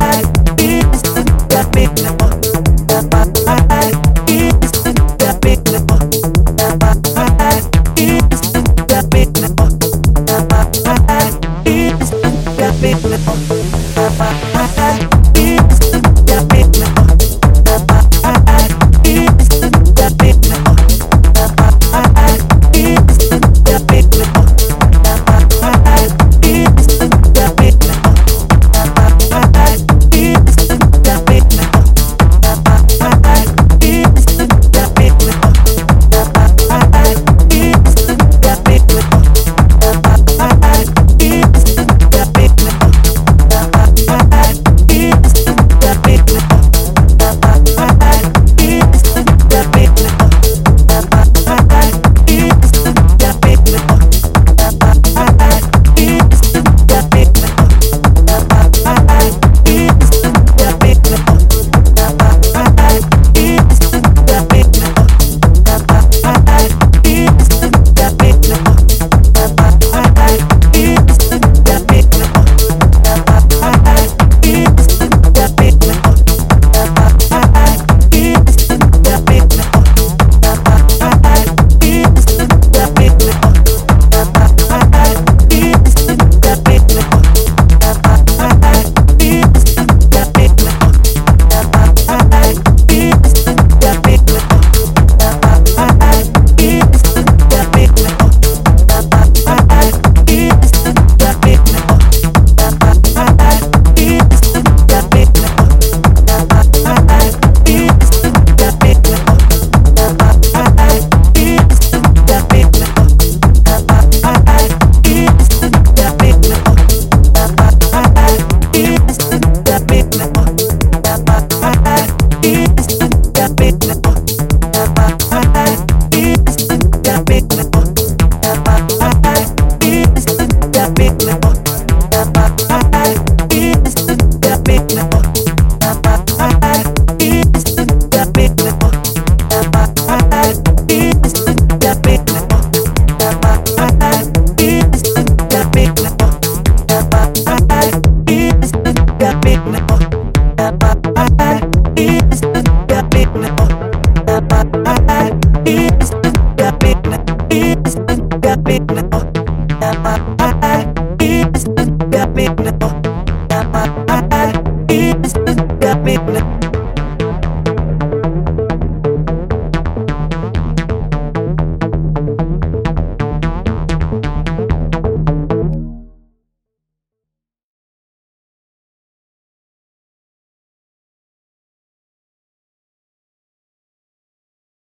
I big now.